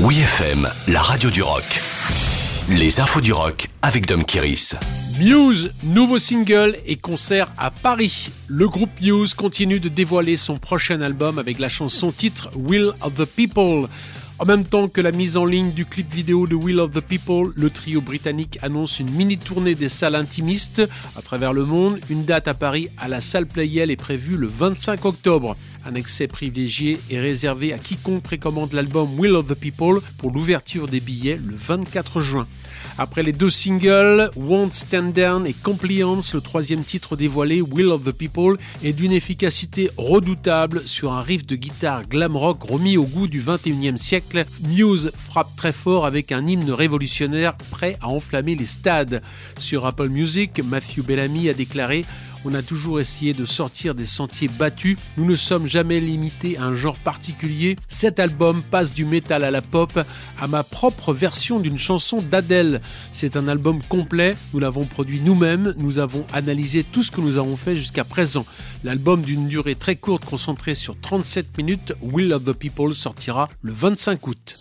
Oui FM, la radio du rock. Les infos du rock avec Dom Kiris. Muse, nouveau single et concert à Paris. Le groupe Muse continue de dévoiler son prochain album avec la chanson titre Will of the People. En même temps que la mise en ligne du clip vidéo de Will of the People, le trio britannique annonce une mini tournée des salles intimistes à travers le monde. Une date à Paris à la salle Playel est prévue le 25 octobre. Un accès privilégié est réservé à quiconque précommande l'album Will of the People pour l'ouverture des billets le 24 juin. Après les deux singles, Won't Stand Down et Compliance, le troisième titre dévoilé, Will of the People, est d'une efficacité redoutable sur un riff de guitare glam rock remis au goût du 21e siècle. Muse frappe très fort avec un hymne révolutionnaire prêt à enflammer les stades. Sur Apple Music, Matthew Bellamy a déclaré on a toujours essayé de sortir des sentiers battus. Nous ne sommes jamais limités à un genre particulier. Cet album passe du métal à la pop, à ma propre version d'une chanson d'Adèle. C'est un album complet. Nous l'avons produit nous-mêmes. Nous avons analysé tout ce que nous avons fait jusqu'à présent. L'album d'une durée très courte concentré sur 37 minutes, Will of the People sortira le 25 août.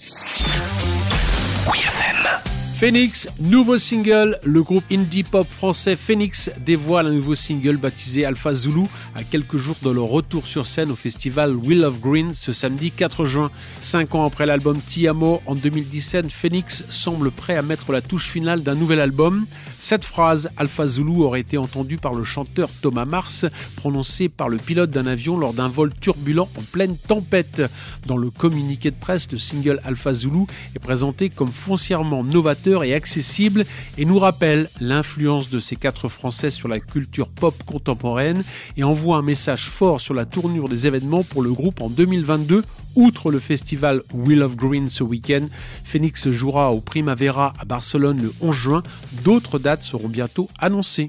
Phoenix, nouveau single. Le groupe indie pop français Phoenix dévoile un nouveau single baptisé Alpha Zulu à quelques jours de leur retour sur scène au festival Will of Green ce samedi 4 juin. Cinq ans après l'album Tiamo en 2017, Phoenix semble prêt à mettre la touche finale d'un nouvel album. Cette phrase Alpha Zulu aurait été entendue par le chanteur Thomas Mars, prononcée par le pilote d'un avion lors d'un vol turbulent en pleine tempête. Dans le communiqué de presse, le single Alpha Zulu est présenté comme foncièrement novateur et accessible et nous rappelle l'influence de ces quatre Français sur la culture pop contemporaine et envoie un message fort sur la tournure des événements pour le groupe en 2022. Outre le festival Wheel of Green ce week-end, Phoenix jouera au Primavera à Barcelone le 11 juin. D'autres dates seront bientôt annoncées.